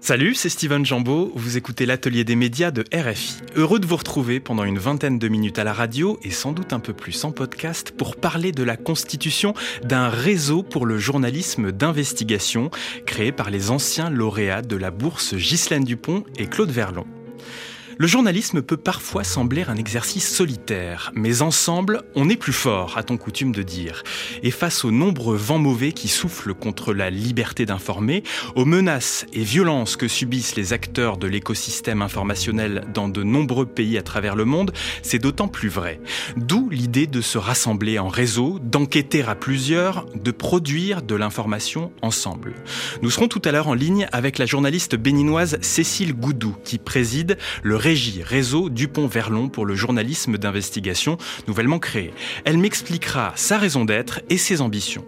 Salut, c'est Steven Jambeau, vous écoutez l'atelier des médias de RFI. Heureux de vous retrouver pendant une vingtaine de minutes à la radio et sans doute un peu plus en podcast pour parler de la constitution d'un réseau pour le journalisme d'investigation créé par les anciens lauréats de la bourse Ghislaine Dupont et Claude Verlon. Le journalisme peut parfois sembler un exercice solitaire, mais ensemble, on est plus fort, a-t-on coutume de dire. Et face aux nombreux vents mauvais qui soufflent contre la liberté d'informer, aux menaces et violences que subissent les acteurs de l'écosystème informationnel dans de nombreux pays à travers le monde, c'est d'autant plus vrai. D'où l'idée de se rassembler en réseau, d'enquêter à plusieurs, de produire de l'information ensemble. Nous serons tout à l'heure en ligne avec la journaliste béninoise Cécile Goudou, qui préside le Régie Réseau Dupont-Verlon pour le journalisme d'investigation nouvellement créé. Elle m'expliquera sa raison d'être et ses ambitions.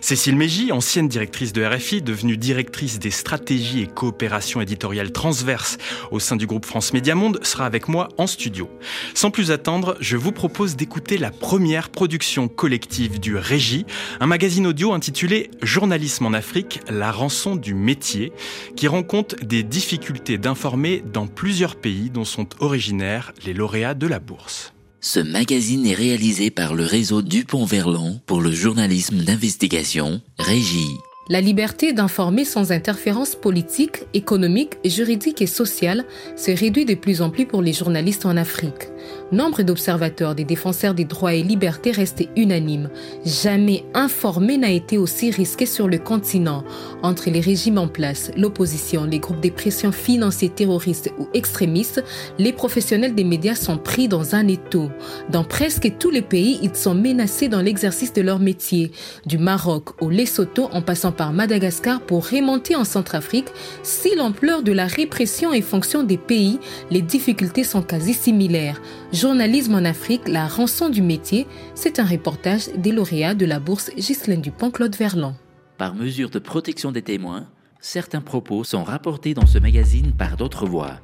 Cécile Mégy, ancienne directrice de RFI, devenue directrice des stratégies et coopérations éditoriales transverses au sein du groupe France Média Monde, sera avec moi en studio. Sans plus attendre, je vous propose d'écouter la première production collective du Régie, un magazine audio intitulé Journalisme en Afrique, la rançon du métier, qui rend compte des difficultés d'informer dans plusieurs pays dont sont originaires les lauréats de la bourse. Ce magazine est réalisé par le réseau Dupont-Verlon pour le journalisme d'investigation, Régie. La liberté d'informer sans interférence politique, économique, juridique et sociale se réduit de plus en plus pour les journalistes en Afrique. Nombre d'observateurs des défenseurs des droits et libertés restent unanimes. Jamais informer n'a été aussi risqué sur le continent. Entre les régimes en place, l'opposition, les groupes de pression financiers terroristes ou extrémistes, les professionnels des médias sont pris dans un étau. Dans presque tous les pays, ils sont menacés dans l'exercice de leur métier. Du Maroc au Lesotho en passant par Madagascar pour remonter en Centrafrique, si l'ampleur de la répression est fonction des pays, les difficultés sont quasi similaires. Journalisme en Afrique, la rançon du métier, c'est un reportage des lauréats de la bourse Ghislaine Dupont-Claude Verlan. Par mesure de protection des témoins, certains propos sont rapportés dans ce magazine par d'autres voix.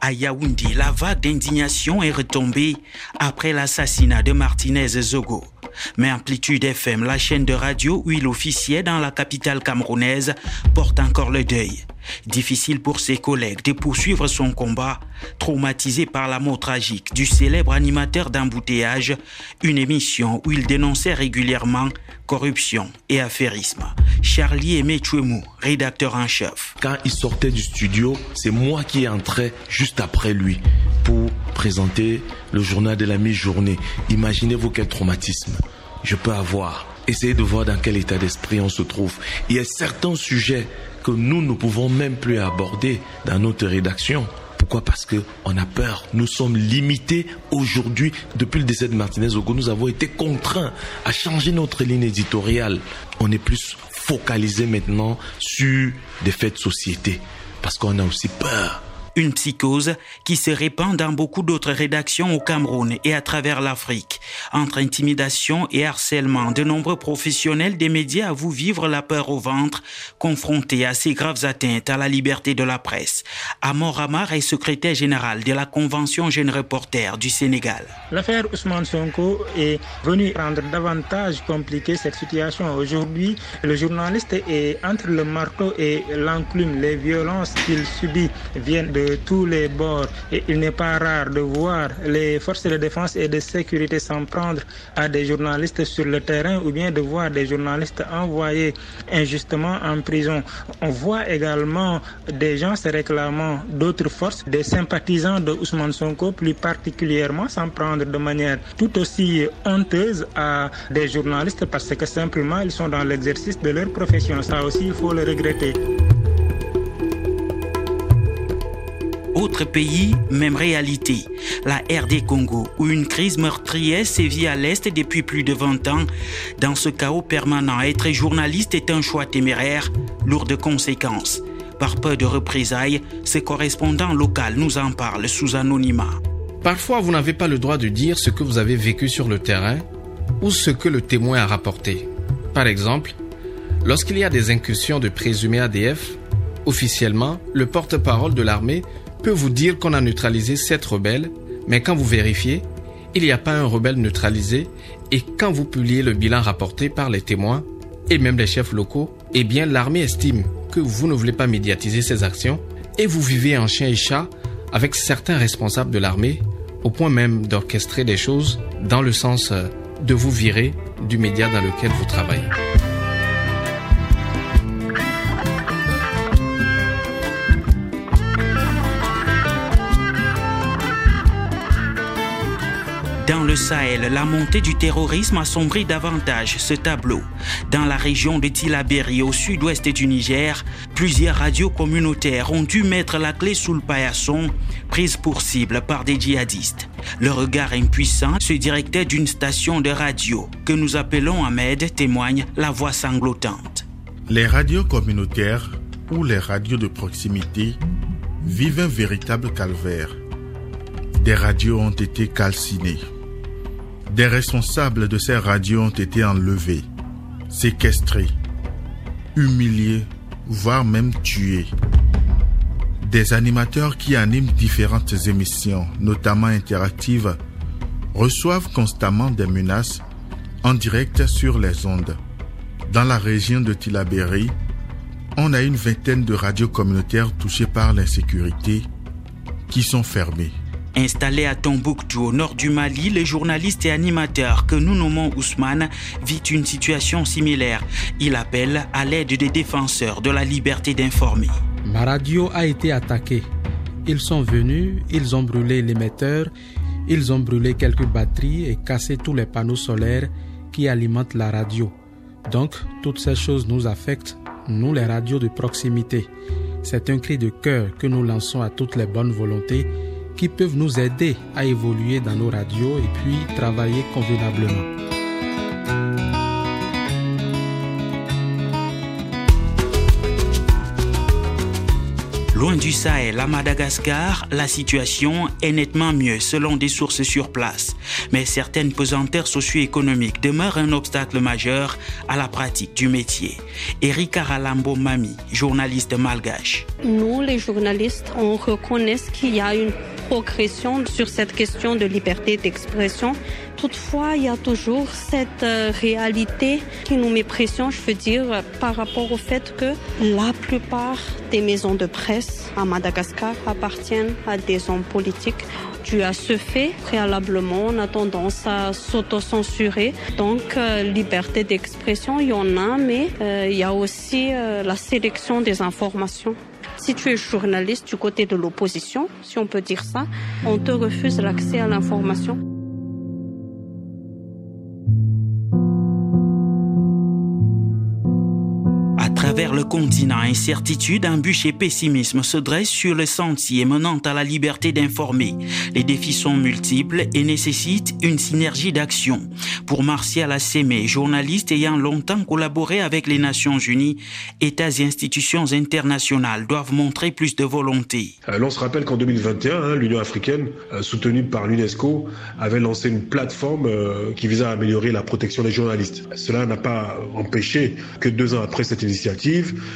À Yaoundé, la vague d'indignation est retombée après l'assassinat de Martinez Zogo. Mais Amplitude FM, la chaîne de radio où il officiait dans la capitale camerounaise, porte encore le deuil. Difficile pour ses collègues de poursuivre son combat, traumatisé par la mort tragique du célèbre animateur d'embouteillage, une émission où il dénonçait régulièrement corruption et affairisme. Charlie Aimé Chouemou, rédacteur en chef. Quand il sortait du studio, c'est moi qui entrais juste après lui pour présenter le journal de la mi-journée. Imaginez-vous quel traumatisme je peux avoir. Essayez de voir dans quel état d'esprit on se trouve. Il y a certains sujets que nous ne pouvons même plus aborder dans notre rédaction. Pourquoi? Parce que on a peur. Nous sommes limités aujourd'hui. Depuis le décès de Martinez Ogo, nous avons été contraints à changer notre ligne éditoriale. On est plus focalisé maintenant sur des faits de société. Parce qu'on a aussi peur une psychose qui se répand dans beaucoup d'autres rédactions au Cameroun et à travers l'Afrique. Entre intimidation et harcèlement, de nombreux professionnels des médias avouent vivre la peur au ventre, confrontés à ces graves atteintes à la liberté de la presse. Amor Amar est secrétaire général de la Convention Jeune Reporter du Sénégal. L'affaire Ousmane Sonko est venue rendre davantage compliquée cette situation. Aujourd'hui, le journaliste est entre le marteau et l'enclume. Les violences qu'il subit viennent de tous les bords et il n'est pas rare de voir les forces de défense et de sécurité s'en prendre à des journalistes sur le terrain ou bien de voir des journalistes envoyés injustement en prison. On voit également des gens se réclamant d'autres forces, des sympathisants de Ousmane Sonko plus particulièrement s'en prendre de manière tout aussi honteuse à des journalistes parce que simplement ils sont dans l'exercice de leur profession. Ça aussi, il faut le regretter. Autre pays, même réalité. La RD Congo, où une crise meurtrière sévit à l'Est depuis plus de 20 ans. Dans ce chaos permanent, être journaliste est un choix téméraire, lourd de conséquences. Par peur de représailles, ce correspondant local nous en parle sous anonymat. Parfois, vous n'avez pas le droit de dire ce que vous avez vécu sur le terrain ou ce que le témoin a rapporté. Par exemple, lorsqu'il y a des incursions de présumés ADF, officiellement, le porte-parole de l'armée peut vous dire qu'on a neutralisé sept rebelles, mais quand vous vérifiez, il n'y a pas un rebelle neutralisé et quand vous publiez le bilan rapporté par les témoins et même les chefs locaux, eh bien l'armée estime que vous ne voulez pas médiatiser ces actions et vous vivez en chien et chat avec certains responsables de l'armée au point même d'orchestrer des choses dans le sens euh, de vous virer du média dans lequel vous travaillez. Dans le Sahel, la montée du terrorisme assombrit davantage ce tableau. Dans la région de Tilaberi, au sud-ouest du Niger, plusieurs radios communautaires ont dû mettre la clé sous le paillasson, prise pour cible par des djihadistes. Le regard impuissant, ce directeur d'une station de radio, que nous appelons Ahmed, témoigne la voix sanglotante. Les radios communautaires ou les radios de proximité vivent un véritable calvaire. Des radios ont été calcinées. Des responsables de ces radios ont été enlevés, séquestrés, humiliés, voire même tués. Des animateurs qui animent différentes émissions, notamment interactives, reçoivent constamment des menaces en direct sur les ondes. Dans la région de Tilaberi, on a une vingtaine de radios communautaires touchées par l'insécurité qui sont fermées. Installé à Tombouctou, au nord du Mali, le journaliste et animateur que nous nommons Ousmane vit une situation similaire. Il appelle à l'aide des défenseurs de la liberté d'informer. Ma radio a été attaquée. Ils sont venus, ils ont brûlé l'émetteur, ils ont brûlé quelques batteries et cassé tous les panneaux solaires qui alimentent la radio. Donc, toutes ces choses nous affectent, nous les radios de proximité. C'est un cri de cœur que nous lançons à toutes les bonnes volontés qui peuvent nous aider à évoluer dans nos radios et puis travailler convenablement. Loin du Sahel, à Madagascar, la situation est nettement mieux selon des sources sur place. Mais certaines pesanteurs socio-économiques demeurent un obstacle majeur à la pratique du métier. Erika Ralambo Mami, journaliste malgache. Nous, les journalistes, on reconnaît qu'il y a une progression sur cette question de liberté d'expression. Toutefois, il y a toujours cette euh, réalité qui nous met pression, je veux dire, par rapport au fait que la plupart des maisons de presse à Madagascar appartiennent à des hommes politiques. Dû à ce fait, préalablement, on a tendance à s'autocensurer. Donc, euh, liberté d'expression, il y en a, mais euh, il y a aussi la sélection des informations. Si tu es journaliste du côté de l'opposition, si on peut dire ça, on te refuse l'accès à l'information. Travers le continent, incertitude, embûches et pessimisme se dressent sur le sentier menant à la liberté d'informer. Les défis sont multiples et nécessitent une synergie d'action. Pour Martial Assémé, journaliste ayant longtemps collaboré avec les Nations Unies, États et institutions internationales doivent montrer plus de volonté. Euh, l'on se rappelle qu'en 2021, hein, l'Union africaine, euh, soutenue par l'UNESCO, avait lancé une plateforme euh, qui visait à améliorer la protection des journalistes. Cela n'a pas empêché que deux ans après cette initiative,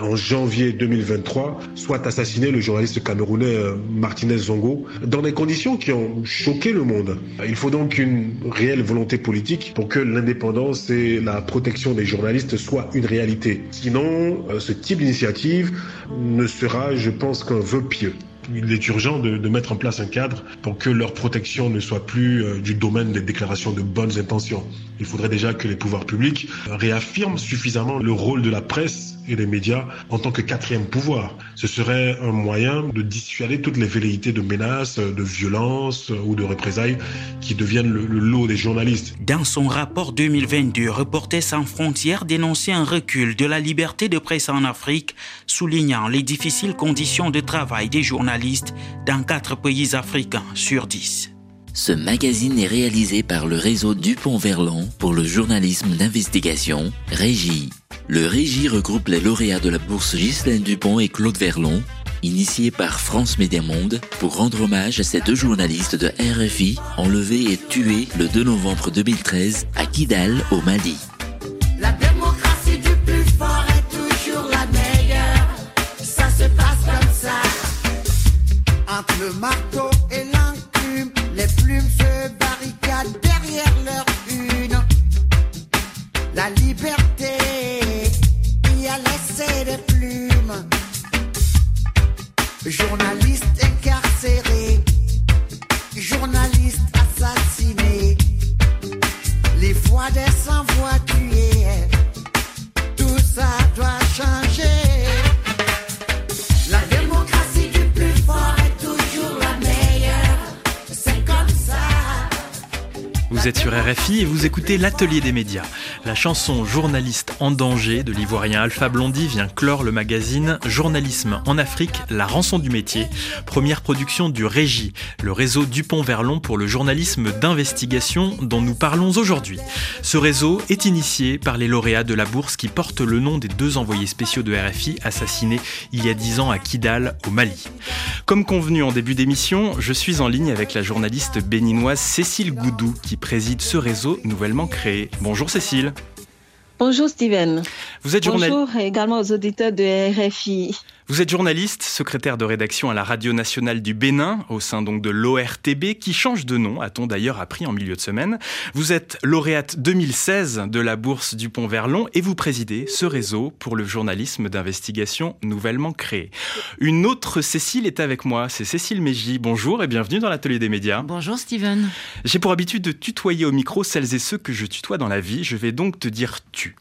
en janvier 2023, soit assassiné le journaliste camerounais euh, Martinez Zongo dans des conditions qui ont choqué le monde. Il faut donc une réelle volonté politique pour que l'indépendance et la protection des journalistes soient une réalité. Sinon, euh, ce type d'initiative ne sera, je pense, qu'un vœu pieux il est urgent de, mettre en place un cadre pour que leur protection ne soit plus euh, du domaine des déclarations de bonnes intentions. Il faudrait déjà que les pouvoirs publics réaffirment suffisamment le rôle de la presse et des médias en tant que quatrième pouvoir. Ce serait un moyen de dissuader toutes les velléités de menaces, de violences ou de représailles qui deviennent le, le lot des journalistes. Dans son rapport 2022, Reporters sans frontières dénonçait un recul de la liberté de presse en Afrique, soulignant les difficiles conditions de travail des journalistes dans quatre pays africains sur dix. Ce magazine est réalisé par le réseau Dupont-Verlan pour le journalisme d'investigation, Régie. Le Régie regroupe les lauréats de la bourse Ghislaine Dupont et Claude Verlon, initié par France Média Monde pour rendre hommage à ces deux journalistes de RFI enlevés et tués le 2 novembre 2013 à Kidal, au Mali. Journalistes incarcérés, journalistes assassinés, les voix des sans-voix tuées. Tout ça doit changer. La démocratie du plus fort est toujours la meilleure. C'est comme ça. Vous êtes RFI et vous écoutez l'Atelier des médias. La chanson Journaliste en danger de l'ivoirien Alpha Blondy vient clore le magazine Journalisme en Afrique, la rançon du métier, première production du Régi, le réseau Dupont-Verlon pour le journalisme d'investigation dont nous parlons aujourd'hui. Ce réseau est initié par les lauréats de la bourse qui portent le nom des deux envoyés spéciaux de RFI assassinés il y a dix ans à Kidal, au Mali. Comme convenu en début d'émission, je suis en ligne avec la journaliste béninoise Cécile Goudou qui préside ce réseau nouvellement créé. Bonjour Cécile. Bonjour Steven. Vous êtes journaliste. Bonjour également aux auditeurs de RFI. Vous êtes journaliste, secrétaire de rédaction à la Radio Nationale du Bénin, au sein donc de l'ORTB, qui change de nom, a-t-on d'ailleurs appris en milieu de semaine. Vous êtes lauréate 2016 de la Bourse du Pont Verlon et vous présidez ce réseau pour le journalisme d'investigation nouvellement créé. Une autre Cécile est avec moi, c'est Cécile Mégy. Bonjour et bienvenue dans l'Atelier des médias. Bonjour Steven. J'ai pour habitude de tutoyer au micro celles et ceux que je tutoie dans la vie. Je vais donc te dire tu.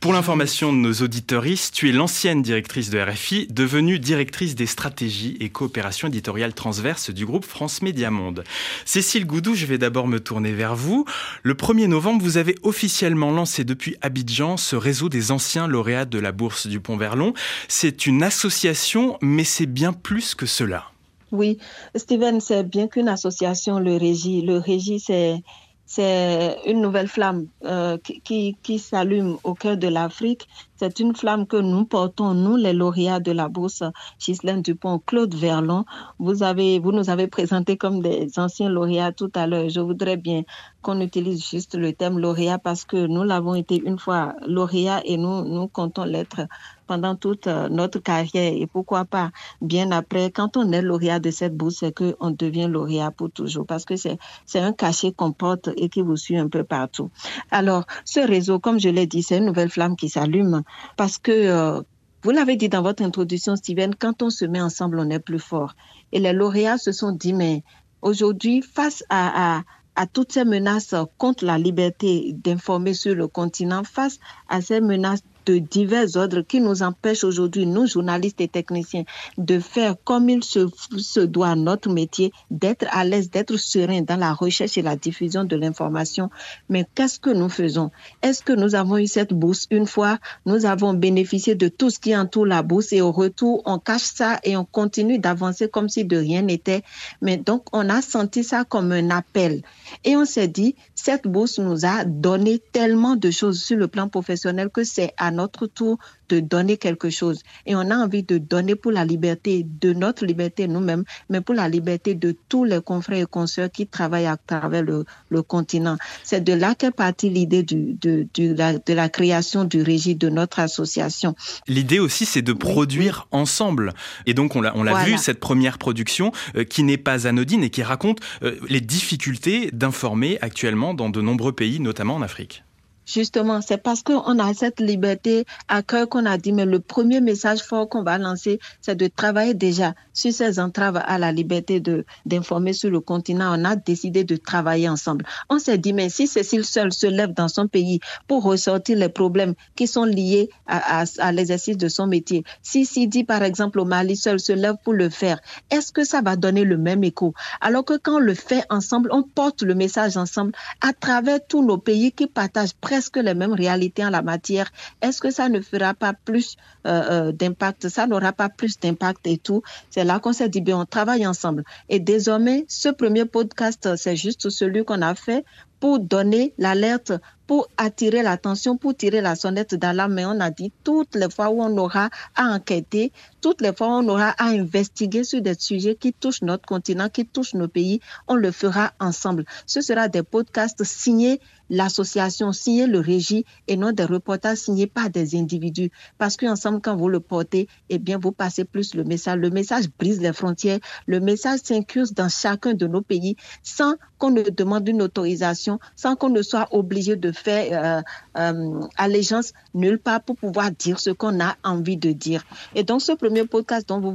Pour l'information de nos auditeuristes, tu es l'ancienne directrice de RFI, devenue directrice des stratégies et coopérations éditoriales transverses du groupe France Média Monde. Cécile Goudou, je vais d'abord me tourner vers vous. Le 1er novembre, vous avez officiellement lancé depuis Abidjan ce réseau des anciens lauréats de la Bourse du Pont-Verlon. C'est une association, mais c'est bien plus que cela. Oui, Steven, c'est bien qu'une association, le Régie. Le Régie, c'est c'est une nouvelle flamme euh, qui, qui s'allume au cœur de l'Afrique. C'est une flamme que nous portons, nous, les lauréats de la bourse Ghislaine Dupont, Claude Verlon. Vous, avez, vous nous avez présenté comme des anciens lauréats tout à l'heure. Je voudrais bien qu'on utilise juste le thème lauréat parce que nous l'avons été une fois lauréat et nous, nous comptons l'être pendant toute notre carrière et pourquoi pas bien après. Quand on est lauréat de cette bourse, c'est qu'on devient lauréat pour toujours parce que c'est un cachet qu'on porte et qui vous suit un peu partout. Alors, ce réseau, comme je l'ai dit, c'est une nouvelle flamme qui s'allume parce que euh, vous l'avez dit dans votre introduction, Steven, quand on se met ensemble, on est plus fort. Et les lauréats se sont dit, mais aujourd'hui, face à à toutes ces menaces contre la liberté d'informer sur le continent, face à ces menaces de divers ordres qui nous empêchent aujourd'hui, nous journalistes et techniciens, de faire comme il se, se doit notre métier, d'être à l'aise, d'être serein dans la recherche et la diffusion de l'information. Mais qu'est-ce que nous faisons? Est-ce que nous avons eu cette bourse une fois? Nous avons bénéficié de tout ce qui entoure la bourse et au retour, on cache ça et on continue d'avancer comme si de rien n'était. Mais donc, on a senti ça comme un appel. Et on s'est dit, cette bourse nous a donné tellement de choses sur le plan professionnel que c'est à notre tour de donner quelque chose. Et on a envie de donner pour la liberté, de notre liberté nous-mêmes, mais pour la liberté de tous les confrères et consoeurs qui travaillent à travers le, le continent. C'est de là qu'est partie l'idée du, de, de, la, de la création du régime de notre association. L'idée aussi, c'est de produire oui. ensemble. Et donc, on l'a, on l'a voilà. vu, cette première production euh, qui n'est pas anodine et qui raconte euh, les difficultés d'informer actuellement dans de nombreux pays, notamment en Afrique. Justement, c'est parce qu'on a cette liberté à cœur qu'on a dit, mais le premier message fort qu'on va lancer, c'est de travailler déjà sur ces entraves à la liberté d'informer sur le continent. On a décidé de travailler ensemble. On s'est dit, mais si Cécile seule se lève dans son pays pour ressortir les problèmes qui sont liés à l'exercice de son métier, si Sidi, par exemple, au Mali seul se lève pour le faire, est-ce que ça va donner le même écho? Alors que quand on le fait ensemble, on porte le message ensemble à travers tous nos pays qui partagent presque les mêmes réalités en la matière, est-ce que ça ne fera pas plus euh, euh, d'impact Ça n'aura pas plus d'impact et tout? C'est là qu'on s'est dit, bien, on travaille ensemble. Et désormais, ce premier podcast, c'est juste celui qu'on a fait pour donner l'alerte, pour attirer l'attention, pour tirer la sonnette d'alarme. Mais on a dit toutes les fois où on aura à enquêter, toutes les fois où on aura à investiguer sur des sujets qui touchent notre continent, qui touchent nos pays, on le fera ensemble. Ce sera des podcasts signés l'association, signés le régie et non des reportages signés par des individus. Parce qu'ensemble, quand vous le portez, eh bien, vous passez plus le message. Le message brise les frontières. Le message s'incruse dans chacun de nos pays sans qu'on ne demande une autorisation, sans qu'on ne soit obligé de fait euh, euh, allégeance nulle part pour pouvoir dire ce qu'on a envie de dire. Et donc, ce premier podcast dont vous,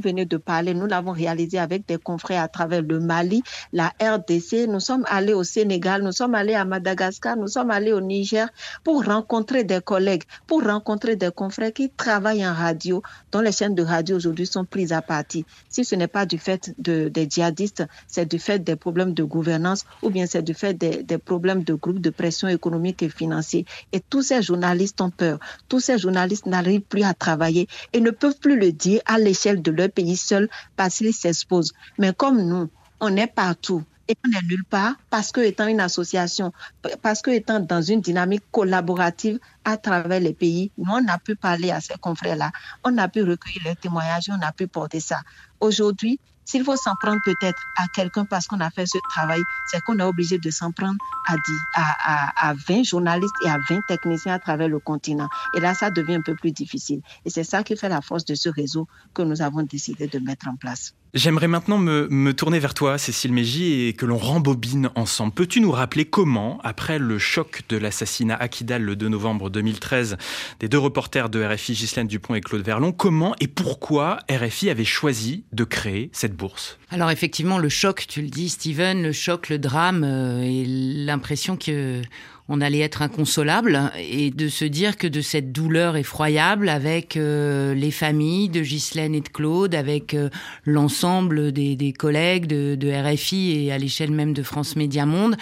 venez de parler, nous l'avons réalisé avec des confrères à travers le Mali, la RDC. Nous sommes allés au Sénégal, nous sommes allés à Madagascar, nous sommes allés au Niger pour rencontrer des collègues, pour rencontrer des confrères qui travaillent en radio, dont les chaînes de radio aujourd'hui sont prises à partie. Si ce n'est pas du fait de, des djihadistes, c'est du fait des problèmes de gouvernance ou bien c'est du fait des, des problèmes de groupes de pression économique et financier. Et tous ces journalistes ont peur. Tous ces journalistes n'arrivent plus à travailler et ne peuvent plus le dire à l'échelle de leur pays seul parce qu'ils s'exposent. Mais comme nous, on est partout et on n'est nulle part parce que étant une association, parce que étant dans une dynamique collaborative à travers les pays, nous on a pu parler à ces confrères-là, on a pu recueillir leurs témoignages, on a pu porter ça. Aujourd'hui, s'il faut s'en prendre peut-être à quelqu'un parce qu'on a fait ce travail, c'est qu'on est obligé de s'en prendre à, 10, à, à, à 20 journalistes et à 20 techniciens à travers le continent. Et là, ça devient un peu plus difficile. Et c'est ça qui fait la force de ce réseau que nous avons décidé de mettre en place. J'aimerais maintenant me, tourner vers toi, Cécile Mégy, et que l'on rembobine ensemble. Peux-tu nous rappeler comment, après le choc de l'assassinat à Kidal le 2 novembre 2013 des deux reporters de RFI, Ghislaine Dupont et Claude Verlon, comment et pourquoi RFI avait choisi de créer cette bourse? Alors effectivement, le choc, tu le dis, Steven, le choc, le drame euh, et l'impression que on allait être inconsolable et de se dire que de cette douleur effroyable avec euh, les familles de Ghislaine et de Claude, avec euh, l'ensemble des, collègues de, de, RFI et à l'échelle même de France Média Monde,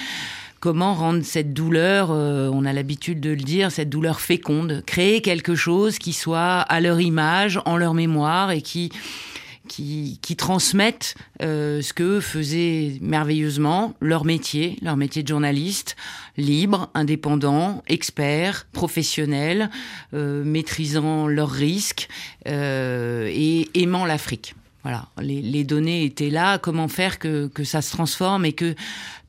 comment rendre cette douleur, euh, on a l'habitude de le dire, cette douleur féconde, créer quelque chose qui soit à leur image, en leur mémoire et qui qui, qui, transmettent euh, ce que faisaient merveilleusement leur métier, leur métier de journaliste, libre, indépendant, expert, professionnel, euh, maîtrisant leurs risques euh, et aimant l'Afrique. Voilà, les, les, données étaient là. Comment faire que, que, ça se transforme et que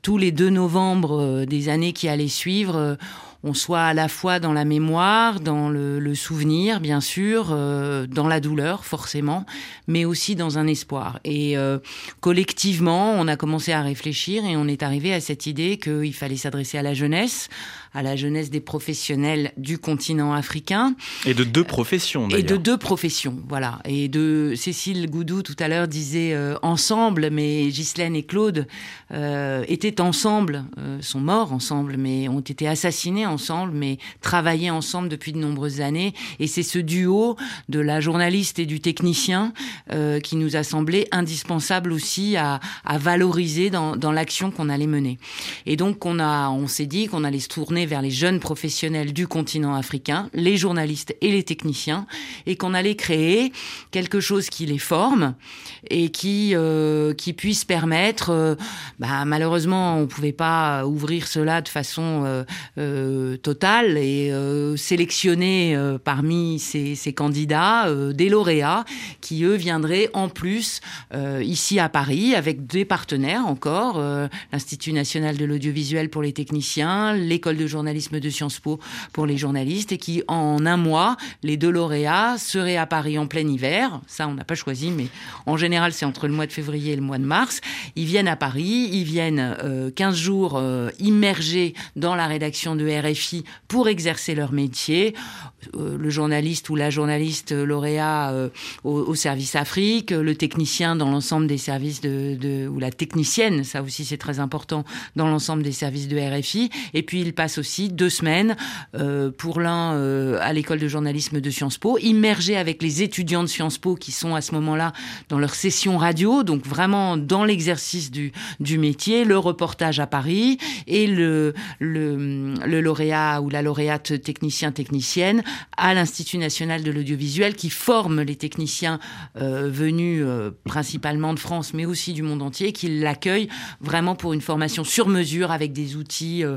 tous les 2 novembre des années qui allaient suivre, on soit à la fois dans la mémoire, dans le, souvenir, bien sûr, euh, dans la douleur, forcément, mais aussi dans un espoir. Et euh, collectivement, on a commencé à réfléchir et on est arrivé à cette idée qu'il fallait s'adresser à la jeunesse, à la jeunesse des professionnels du continent africain. Et de deux professions, d'ailleurs. Et de deux professions, voilà. Et de Cécile Goudou, tout à l'heure, disait euh, ensemble, mais Ghislaine et Claude euh, étaient ensemble, euh, sont morts ensemble, mais ont été assassinés ensemble, mais travaillaient ensemble depuis de nombreuses années. Et c'est ce duo de la journaliste et du technicien euh, qui nous a semblé indispensable aussi à, à valoriser dans, dans l'action qu'on allait mener. Et donc, on, a, on s'est dit qu'on allait se tourner vers les jeunes professionnels du continent africain, les journalistes et les techniciens, et qu'on allait créer quelque chose qui les forme et qui, euh, puisse permettre, euh, bah, malheureusement, on pouvait pas ouvrir cela de façon euh, totale et sélectionner parmi ces, ces candidats des lauréats qui, eux, viendraient en plus ici à Paris avec des partenaires encore, l'Institut national de l'audiovisuel pour les techniciens, l'école de journalisme de Sciences Po pour les journalistes et qui, en un mois, les deux lauréats seraient à Paris en plein hiver. Ça, on n'a pas choisi, mais en général, c'est entre le mois de février et le mois de mars. Ils viennent à Paris, ils viennent euh, 15 jours euh, immergés dans la rédaction de RFI pour exercer leur métier. Euh, le journaliste ou la journaliste lauréat euh, au, service Afrique, le technicien dans l'ensemble des services de, de, ou la technicienne, ça aussi c'est très important, dans l'ensemble des services de RFI. Et puis il passe aussi deux semaines euh, pour l'un euh, à l'école de journalisme de Sciences Po, immergé avec les étudiants de Sciences Po qui sont à ce moment-là dans leur session radio, donc vraiment dans l'exercice du, métier, le reportage à Paris et le, le, le lauréat ou la lauréate technicien technicienne à l'Institut national de l'audiovisuel qui forme les techniciens euh, venus principalement de France mais aussi du monde entier, qui l'accueillent vraiment pour une formation sur mesure avec des outils euh,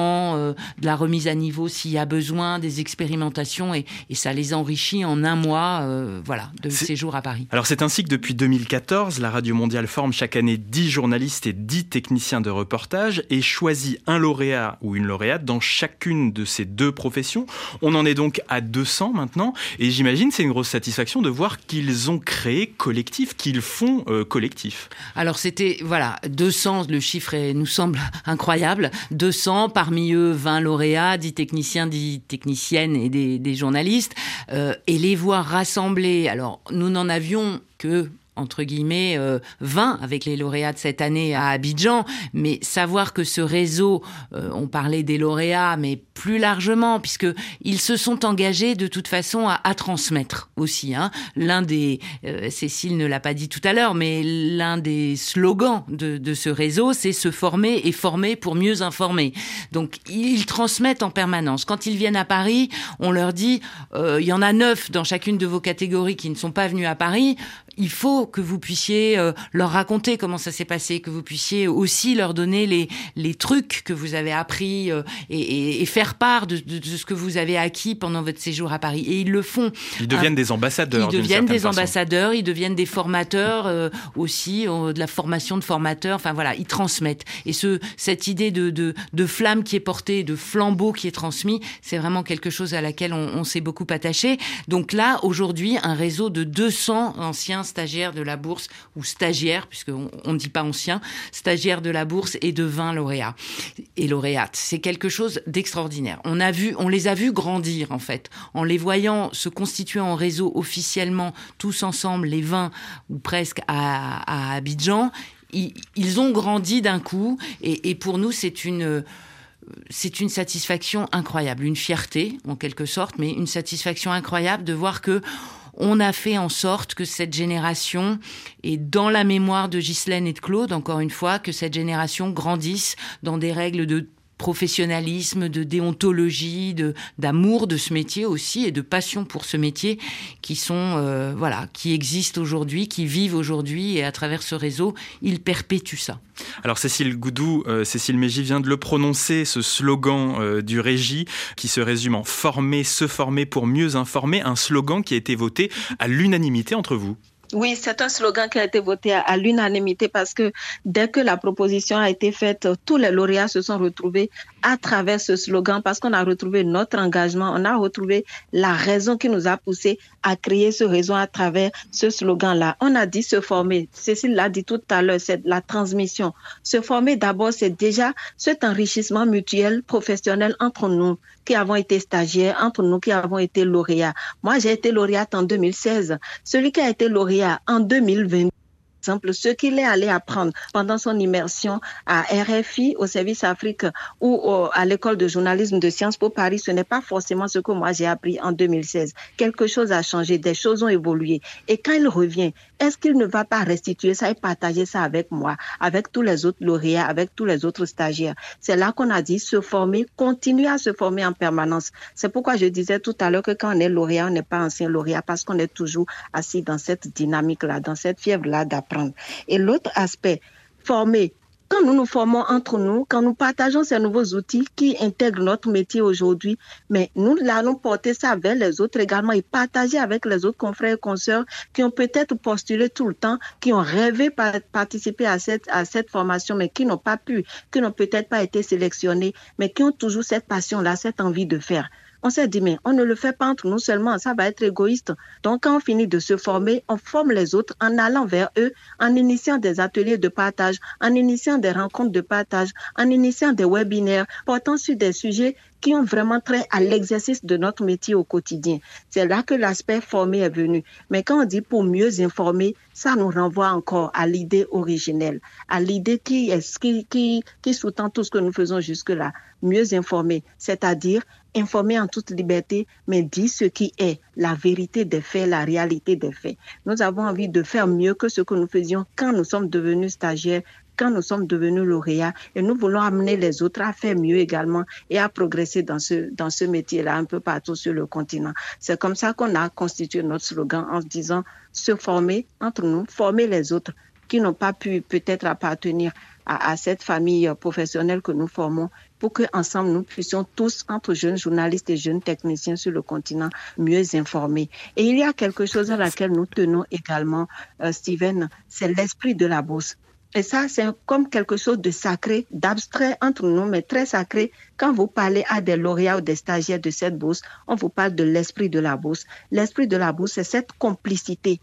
euh, de la remise à niveau s'il y a besoin, des expérimentations et, et, ça les enrichit en un mois euh, voilà, de séjour à Paris. Alors c'est ainsi que depuis 2014, la Radio Mondiale forme chaque année 10 journalistes et 10 techniciens de reportage et choisit un lauréat ou une lauréate dans chacune de ces deux professions. On en est donc à 200 maintenant et j'imagine c'est une grosse satisfaction de voir qu'ils ont créé collectif, qu'ils font euh, collectif. Alors c'était voilà 200, le chiffre est, nous semble incroyable, 200 par parmi eux 20 lauréats, 10 techniciens, 10 techniciennes et des, journalistes, et les voir rassemblés. Alors, nous n'en avions que entre guillemets, 20 euh, avec les lauréats de cette année à Abidjan, mais savoir que ce réseau, euh, on parlait des lauréats, mais plus largement, puisque ils se sont engagés de toute façon à, transmettre aussi. Hein. L'un des, euh, Cécile ne l'a pas dit tout à l'heure, mais l'un des slogans de, de ce réseau, c'est se former et former pour mieux informer. Donc ils transmettent en permanence. Quand ils viennent à Paris, on leur dit, il y en a neuf dans chacune de vos catégories qui ne sont pas venus à Paris il faut que vous puissiez euh, leur raconter comment ça s'est passé, que vous puissiez aussi leur donner les, les trucs que vous avez appris euh, et, et, faire part de, de, ce que vous avez acquis pendant votre séjour à Paris. Et ils le font. Ils deviennent des ambassadeurs. Ils deviennent des ambassadeurs, ils deviennent des formateurs euh, aussi, de la formation de formateurs. Enfin voilà, ils transmettent. Et ce, cette idée de, de, de flamme qui est portée, de flambeau qui est transmis, c'est vraiment quelque chose à laquelle on, on s'est beaucoup attaché. Donc là, aujourd'hui, un réseau de 200 anciens stagiaires de la bourse, ou stagiaires, puisqu'on ne dit pas anciens, stagiaires de la bourse et de 20 lauréats et lauréates. C'est quelque chose d'extraordinaire. On a vu, on les a vus grandir, en fait. En les voyant se constituer en réseau officiellement, tous ensemble, les 20 ou presque à, Abidjan, ils, ont grandi d'un coup et, et pour nous, c'est une c'est une satisfaction incroyable, une fierté en quelque sorte, mais une satisfaction incroyable de voir que on a fait en sorte que cette génération, et dans la mémoire de Ghislaine et de Claude, encore une fois, que cette génération grandisse dans des règles de professionnalisme, de déontologie, de d'amour de ce métier aussi et de passion pour ce métier qui sont euh, voilà qui existent aujourd'hui, qui vivent aujourd'hui et à travers ce réseau, ils perpétuent ça. Alors Cécile Goudou, euh, Cécile Mégy vient de le prononcer, ce slogan euh, du régie qui se résume en former, se former pour mieux informer, un slogan qui a été voté à l'unanimité entre vous. Oui, c'est un slogan qui a été voté à, l'unanimité parce que dès que la proposition a été faite, tous les lauréats se sont retrouvés à travers ce slogan parce qu'on a retrouvé notre engagement, on a retrouvé la raison qui nous a poussé à créer ce réseau à travers ce slogan-là. On a dit se former. Cécile l'a dit tout à l'heure, c'est la transmission. Se former d'abord, c'est déjà cet enrichissement mutuel professionnel entre nous qui avons été stagiaires, entre nous qui avons été lauréats. Moi, j'ai été lauréate en 2016. Celui qui a été lauréat en 2020 exemple, ce qu'il est allé apprendre pendant son immersion à RFI, au service Afrique ou à l'école de journalisme de Sciences Po Paris, ce n'est pas forcément ce que moi j'ai appris en 2016. Quelque chose a changé, des choses ont évolué. Et quand il revient, est-ce qu'il ne va pas restituer ça et partager ça avec moi, avec tous les autres lauréats, avec tous les autres stagiaires? C'est là qu'on a dit se former, continuer à se former en permanence. C'est pourquoi je disais tout à l'heure que quand on est lauréat, on n'est pas ancien lauréat parce qu'on est toujours assis dans cette dynamique-là, dans cette fièvre-là d'apprendre et l'autre aspect, former. Quand nous nous formons entre nous, quand nous partageons ces nouveaux outils qui intègrent notre métier aujourd'hui, mais nous allons porter ça vers les autres également et partager avec les autres confrères et consoeurs qui ont peut-être postulé tout le temps, qui ont rêvé participer à cette, à cette formation, mais qui n'ont pas pu, qui n'ont peut-être pas été sélectionnés, mais qui ont toujours cette passion-là, cette envie de faire. On s'est dit, mais on ne le fait pas entre nous seulement, ça va être égoïste. Donc, quand on finit de se former, on forme les autres en allant vers eux, en initiant des ateliers de partage, en initiant des rencontres de partage, en initiant des webinaires portant sur des sujets qui ont vraiment trait à l'exercice de notre métier au quotidien. C'est là que l'aspect formé est venu. Mais quand on dit pour mieux informer, ça nous renvoie encore à l'idée originelle, à l'idée qui, est, qui, qui, qui sous-tend tout ce que nous faisons jusque-là. Mieux informer, c'est-à-dire informer en toute liberté, mais dire ce qui est la vérité des faits, la réalité des faits. Nous avons envie de faire mieux que ce que nous faisions quand nous sommes devenus stagiaires, quand nous sommes devenus lauréats et nous voulons amener les autres à faire mieux également et à progresser dans ce, dans ce métier-là un peu partout sur le continent. C'est comme ça qu'on a constitué notre slogan en se disant se former entre nous, former les autres qui n'ont pas pu peut-être appartenir à, à, cette famille professionnelle que nous formons pour que ensemble nous puissions tous, entre jeunes journalistes et jeunes techniciens sur le continent, mieux informer. Et il y a quelque chose à laquelle nous tenons également, euh, Steven, c'est l'esprit de la bourse. Et ça, c'est comme quelque chose de sacré, d'abstrait entre nous, mais très sacré. Quand vous parlez à des lauréats ou des stagiaires de cette bourse, on vous parle de l'esprit de la bourse. L'esprit de la bourse, c'est cette complicité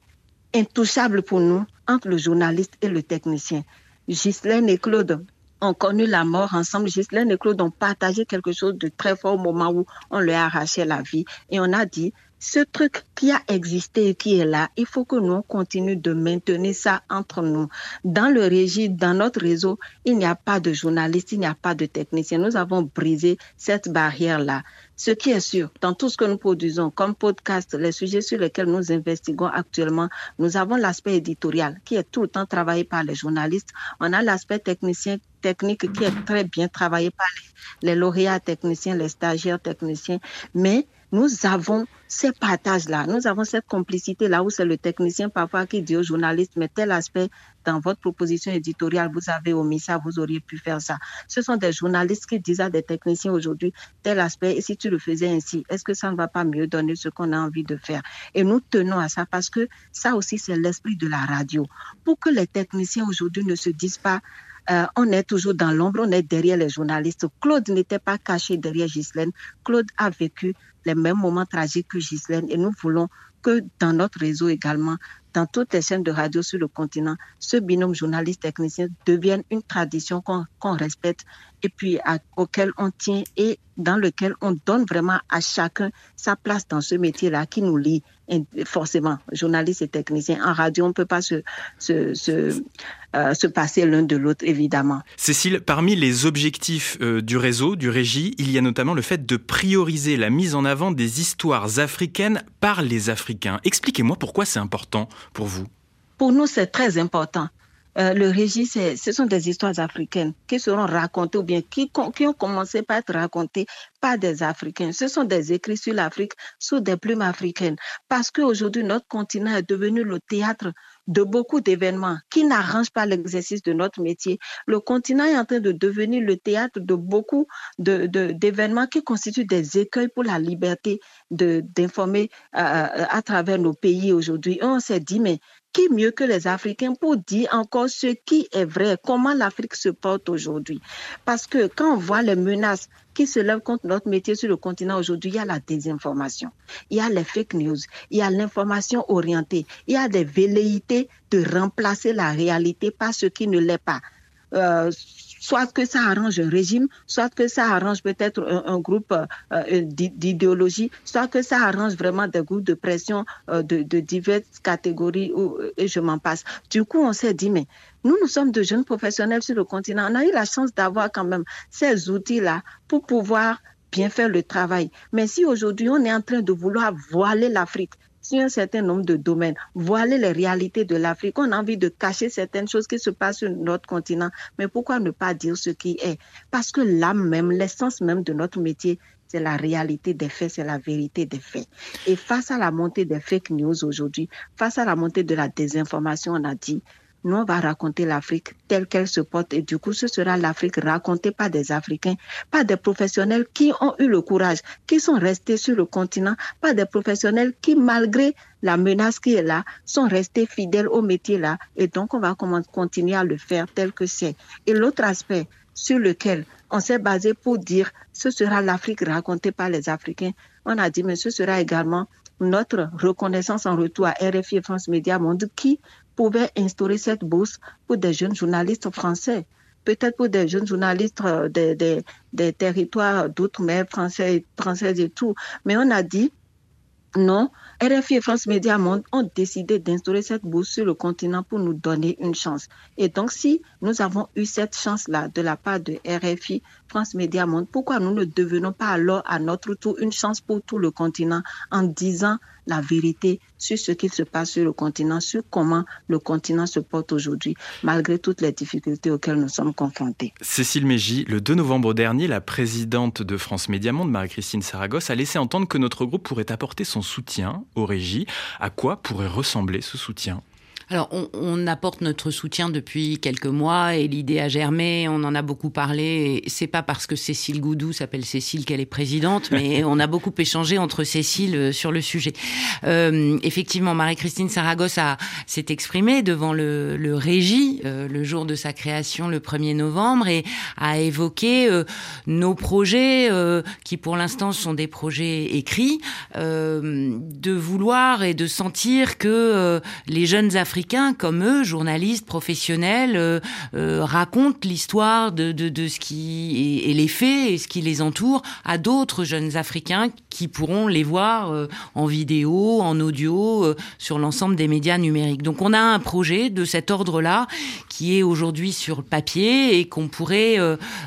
intouchable pour nous entre le journaliste et le technicien. Ghislaine et Claude, ont connu la mort ensemble. Ghislaine et Claude ont partagé quelque chose de très fort au moment où on leur a arraché la vie. Et on a dit, ce truc qui a existé et qui est là, il faut que nous continuions de maintenir ça entre nous. Dans le régime, dans notre réseau, il n'y a pas de journalistes, il n'y a pas de techniciens. Nous avons brisé cette barrière-là. Ce qui est sûr, dans tout ce que nous produisons comme podcast, les sujets sur lesquels nous investiguons actuellement, nous avons l'aspect éditorial qui est tout le temps travaillé par les journalistes. On a l'aspect technicien technique qui est très bien travaillé par les, les lauréats techniciens, les stagiaires techniciens. Mais nous avons ces partages-là, nous avons cette complicité-là où c'est le technicien parfois qui dit au journaliste, mais tel aspect dans votre proposition éditoriale, vous avez omis ça, vous auriez pu faire ça. Ce sont des journalistes qui disent à des techniciens aujourd'hui, tel aspect, et si tu le faisais ainsi, est-ce que ça ne va pas mieux donner ce qu'on a envie de faire? Et nous tenons à ça parce que ça aussi, c'est l'esprit de la radio. Pour que les techniciens aujourd'hui ne se disent pas, euh, on est toujours dans l'ombre, on est derrière les journalistes. Claude n'était pas caché derrière Ghislaine. Claude a vécu les mêmes moments tragiques que Ghislaine et nous voulons que dans notre réseau également, dans toutes les chaînes de radio sur le continent, ce binôme journaliste-technicien devienne une tradition qu'on respecte et puis auquel on tient et dans lequel on donne vraiment à chacun sa place dans ce métier-là qui nous lie forcément, journaliste et technicien. En radio, on ne peut pas se, se, se, euh, se passer l'un de l'autre, évidemment. Cécile, parmi les objectifs euh, du réseau, du régie, il y a notamment le fait de prioriser la mise en avant des histoires africaines par les Africains. Expliquez-moi pourquoi c'est important pour vous. Pour nous, c'est très important. Euh, le régie, ce sont des histoires africaines qui seront racontées ou bien qui, ont commencé par être racontées par des Africains. Ce sont des écrits sur l'Afrique sous des plumes africaines. Parce qu'aujourd'hui, notre continent est devenu le théâtre de beaucoup d'événements qui n'arrangent pas l'exercice de notre métier. Le continent est en train de devenir le théâtre de beaucoup d'événements qui constituent des écueils pour la liberté d'informer euh, à travers nos pays aujourd'hui. On s'est dit, mais qui mieux que les Africains pour dire encore ce qui est vrai, comment l'Afrique se porte aujourd'hui? Parce que quand on voit les menaces qui se lèvent contre notre métier sur le continent aujourd'hui, il y a la désinformation, il y a les fake news, il y a l'information orientée, il y a des velléités de remplacer la réalité par ce qui ne l'est pas. Euh, soit que ça arrange un régime, soit que ça arrange peut-être un, groupe euh, d'idéologie, soit que ça arrange vraiment des groupes de pression euh, de, diverses catégories euh, et je m'en passe. Du coup, on s'est dit, mais nous, nous sommes de jeunes professionnels sur le continent. On a eu la chance d'avoir quand même ces outils-là pour pouvoir bien faire le travail. Mais si aujourd'hui on est en train de vouloir voiler l'Afrique, sur un certain nombre de domaines, voiler les réalités de l'Afrique. On a envie de cacher certaines choses qui se passent sur notre continent, mais pourquoi ne pas dire ce qui est? Parce que l'âme même, l'essence même de notre métier, c'est la réalité des faits, c'est la vérité des faits. Et face à la montée des fake news aujourd'hui, face à la montée de la désinformation, on a dit, nous, on va raconter l'Afrique telle qu'elle se porte. Et du coup, ce sera l'Afrique racontée par des Africains, par des professionnels qui ont eu le courage, qui sont restés sur le continent, par des professionnels qui, malgré la menace qui est là, sont restés fidèles au métier là. Et donc, on va continuer à le faire tel que c'est. Et l'autre aspect sur lequel on s'est basé pour dire ce sera l'Afrique racontée par les Africains, on a dit, mais ce sera également notre reconnaissance en retour à RFI et France Média Monde qui pouvait instaurer cette bourse pour des jeunes journalistes français, peut-être pour des jeunes journalistes euh, des, des, territoires d'outre-mer français, français et tout. Mais on a dit, non, RFI et France Média Monde ont décidé d'instaurer cette bourse sur le continent pour nous donner une chance. Et donc, si nous avons eu cette chance-là de la part de RFI, France Média Monde, pourquoi nous ne devenons pas alors à notre tour une chance pour tout le continent en disant la vérité sur ce qui se passe sur le continent, sur comment le continent se porte aujourd'hui, malgré toutes les difficultés auxquelles nous sommes confrontés? Cécile Mégy, le 2 novembre dernier, la présidente de France Média Monde, Marie-Christine Saragosse, a laissé entendre que notre groupe pourrait apporter son soutien aux régies. À quoi pourrait ressembler ce soutien? Alors, on, apporte notre soutien depuis quelques mois et l'idée a germé. On en a beaucoup parlé. C'est pas parce que Cécile Goudou s'appelle Cécile qu'elle est présidente, mais on a beaucoup échangé entre Cécile euh, sur le sujet. Euh, effectivement, Marie-Christine Saragosse s'est exprimée devant le, le régie euh, le jour de sa création, le 1er novembre, et a évoqué nos projets qui, pour l'instant, sont des projets écrits, de vouloir et de sentir que les jeunes Africains Africains, comme eux, journalistes professionnels, euh, euh, racontent l'histoire de, de, de, ce qui et, les faits et ce qui les entoure à d'autres jeunes Africains qui pourront les voir euh, en vidéo, en audio, sur l'ensemble des médias numériques. Donc on a un projet de cet ordre-là qui est aujourd'hui sur papier et qu'on pourrait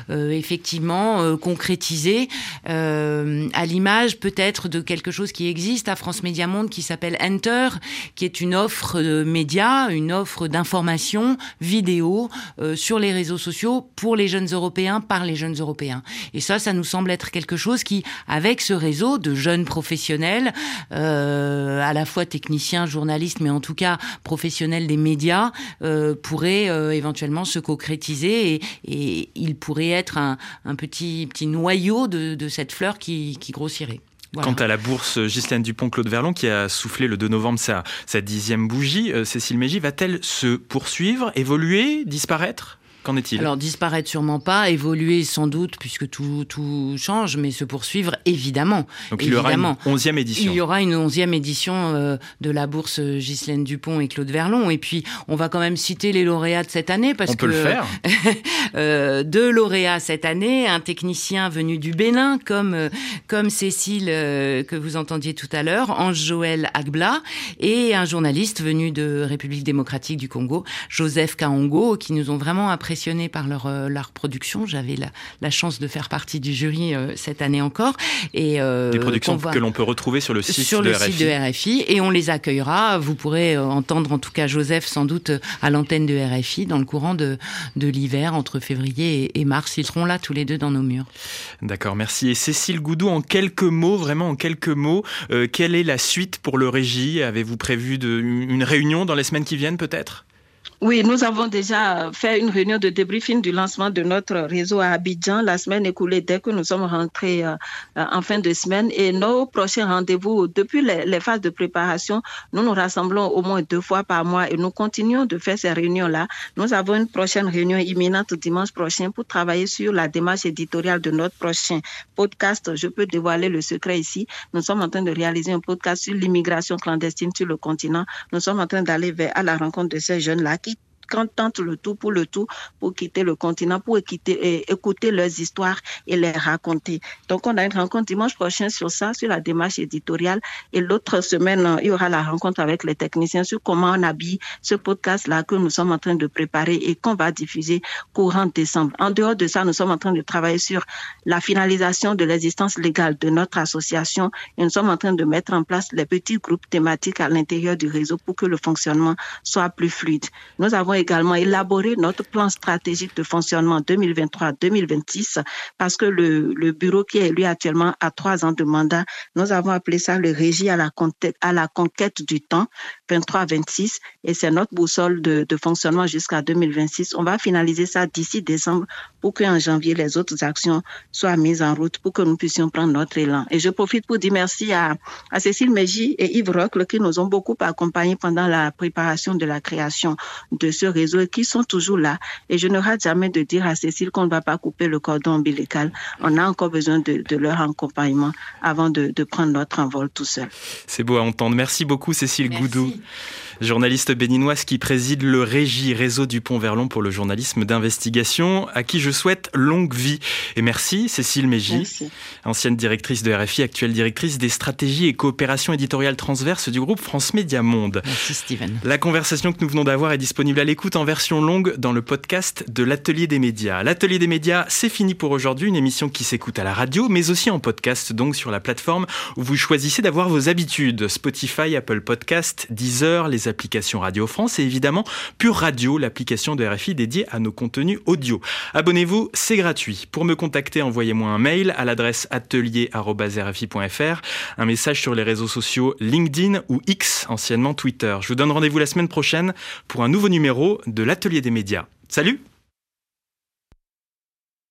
effectivement concrétiser à l'image peut-être de quelque chose qui existe à France Média Monde qui s'appelle Enter, qui est une offre de médias, une offre d'information vidéo euh, sur les réseaux sociaux pour les jeunes Européens, par les jeunes Européens. Et ça, ça nous semble être quelque chose qui, avec ce réseau de jeunes professionnels, euh, à la fois techniciens, journalistes, mais en tout cas professionnels des médias, euh, pourrait euh, éventuellement se concrétiser et, et, il pourrait être un, petit, petit noyau de, cette fleur qui, grossirait. Quant à la bourse Ghislaine Dupont-Claude Verlon, qui a soufflé le 2 novembre sa, dixième bougie, Cécile Mégy, va-t-elle se poursuivre, évoluer, disparaître? Qu'en est-il? Alors disparaître sûrement pas, évoluer sans doute puisque tout, tout change, mais se poursuivre évidemment. Donc il y aura une onzième édition. Il y aura une onzième édition euh, de la bourse Ghislaine Dupont et Claude Verlon. Et puis on va quand même citer les lauréats de cette année parce on que peut le faire. euh, deux lauréats cette année, un technicien venu du Bénin comme euh, comme Cécile que vous entendiez tout à l'heure, Ange Joël Agbla, et un journaliste venu de République démocratique du Congo, Joseph Kaongo, qui nous ont vraiment apprécié impressionné par leur, euh, leur production. J'avais la, la, chance de faire partie du jury euh, cette année encore. Et, euh, Des productions que l'on peut retrouver sur le site, sur de, le RFI. site de RFI. Et on les accueillera. Vous pourrez entendre en tout cas Joseph sans doute à l'antenne de RFI dans le courant de, de l'hiver entre février et, et, mars. Ils seront là tous les deux dans nos murs. D'accord, merci. Et Cécile Goudou, en quelques mots, vraiment en quelques mots, euh, quelle est la suite pour le régie? Avez-vous prévu de, une réunion dans les semaines qui viennent peut-être? Oui, nous avons déjà fait une réunion de débriefing du lancement de notre réseau à Abidjan la semaine écoulée dès que nous sommes rentrés euh, en fin de semaine. Et nos prochains rendez-vous, depuis les, les, phases de préparation, nous nous rassemblons au moins deux fois par mois et nous continuons de faire ces réunions-là. Nous avons une prochaine réunion imminente dimanche prochain pour travailler sur la démarche éditoriale de notre prochain podcast. Je peux dévoiler le secret ici. Nous sommes en train de réaliser un podcast sur l'immigration clandestine sur le continent. Nous sommes en train d'aller à la rencontre de ces jeunes-là qui quand tente le tout pour le tout pour quitter le continent, pour écouter leurs histoires et les raconter. Donc, on a une rencontre dimanche prochain sur ça, sur la démarche éditoriale. Et l'autre semaine, il y aura la rencontre avec les techniciens sur comment on habille ce podcast-là que nous sommes en train de préparer et qu'on va diffuser courant décembre. En dehors de ça, nous sommes en train de travailler sur la finalisation de l'existence légale de notre association et nous sommes en train de mettre en place les petits groupes thématiques à l'intérieur du réseau pour que le fonctionnement soit plus fluide. Nous avons également élaboré notre plan stratégique de fonctionnement 2023-2026 parce que le, bureau qui est élu actuellement a trois ans de mandat, nous avons appelé ça le régie à la conquête du temps 23-26 et c'est notre boussole de, de fonctionnement jusqu'à 2026. On va finaliser ça d'ici décembre pour qu'en janvier les autres actions soient mises en route pour que nous puissions prendre notre élan. Et je profite pour dire merci à, à Cécile Mégy et Yves Rocle qui nous ont beaucoup accompagnés pendant la préparation de la création de ce réseau et qui sont toujours là. Et je ne rate jamais de dire à Cécile qu'on ne va pas couper le cordon ombilical. On a encore besoin de, de leur accompagnement avant de, de, prendre notre envol tout seul. C'est beau à entendre. Merci beaucoup Cécile Merci. Goudou journaliste béninoise qui préside le Régie Réseau du Pont-Verlon pour le journalisme d'investigation, à qui je souhaite longue vie. Et merci Cécile Mégy, ancienne directrice de RFI, actuelle directrice des stratégies et coopérations éditoriales transverses du groupe France Média Monde. Merci Steven. La conversation que nous venons d'avoir est disponible à l'écoute en version longue dans le podcast de l'Atelier des médias. L'Atelier des médias, c'est fini pour aujourd'hui, une émission qui s'écoute à la radio, mais aussi en podcast, donc sur la plateforme où vous choisissez d'avoir vos habitudes. Spotify, Apple Podcast, Les applications Radio France et évidemment Pure Radio, l'application de RFI dédiée à nos contenus audio. Abonnez-vous, c'est gratuit. Pour me contacter, envoyez-moi un mail à l'adresse atelier.rfi.fr, un message sur les réseaux sociaux LinkedIn ou X, anciennement Twitter. Je vous donne rendez-vous la semaine prochaine pour un nouveau numéro de l'Atelier des médias. Salut